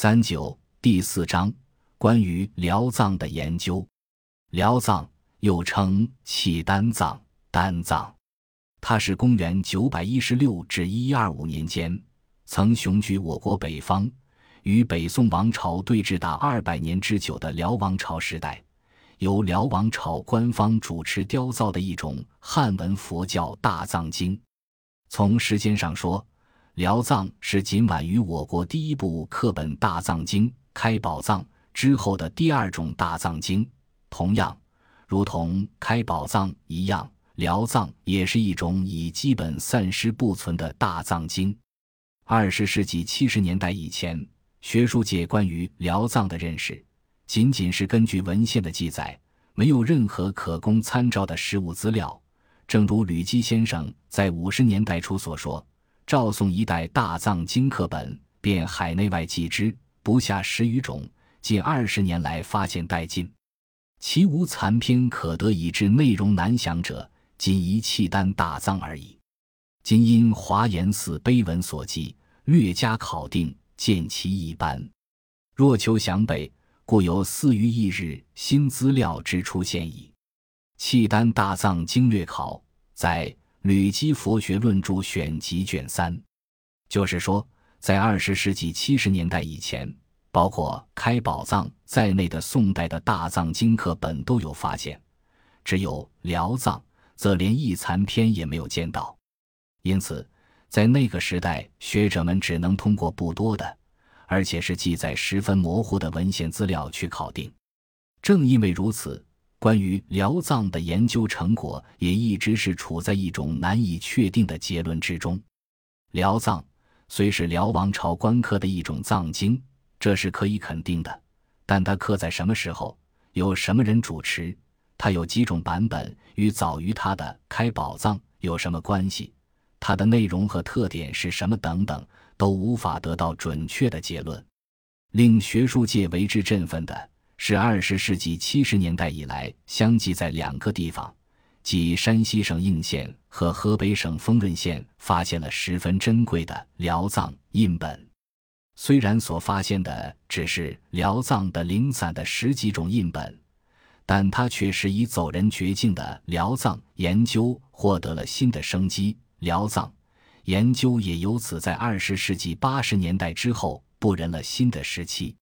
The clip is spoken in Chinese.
三九第四章关于辽藏的研究。辽藏又称契丹藏、丹藏，它是公元九百一十六至一一二五年间曾雄踞我国北方，与北宋王朝对峙达二百年之久的辽王朝时代，由辽王朝官方主持雕造的一种汉文佛教大藏经。从时间上说，辽藏是仅晚于我国第一部课本大藏经《开宝藏》之后的第二种大藏经。同样，如同《开宝藏》一样，辽藏也是一种已基本散失不存的大藏经。二十世纪七十年代以前，学术界关于辽藏的认识，仅仅是根据文献的记载，没有任何可供参照的实物资料。正如吕基先生在五十年代初所说。赵宋一代大藏经课本，遍海内外记之不下十余种，近二十年来发现殆尽，其无残篇可得，以致内容难详者，仅一契丹大藏而已。今因华严寺碑文所记，略加考定，见其一般。若求详备，故有四余一日新资料之出现矣。契丹大藏经略考在。《吕基佛学论著选集》卷三，就是说，在二十世纪七十年代以前，包括开宝藏在内的宋代的大藏经课本都有发现，只有辽藏则连一残篇也没有见到。因此，在那个时代，学者们只能通过不多的，而且是记载十分模糊的文献资料去考定。正因为如此。关于辽藏的研究成果也一直是处在一种难以确定的结论之中。辽藏虽是辽王朝官刻的一种藏经，这是可以肯定的，但它刻在什么时候，由什么人主持，它有几种版本，与早于它的开宝藏有什么关系，它的内容和特点是什么等等，都无法得到准确的结论。令学术界为之振奋的。是二十世纪七十年代以来，相继在两个地方，即山西省应县和河北省丰润县，发现了十分珍贵的辽藏印本。虽然所发现的只是辽藏的零散的十几种印本，但它却是以走人绝境的辽藏研究获得了新的生机。辽藏研究也由此在二十世纪八十年代之后步入了新的时期。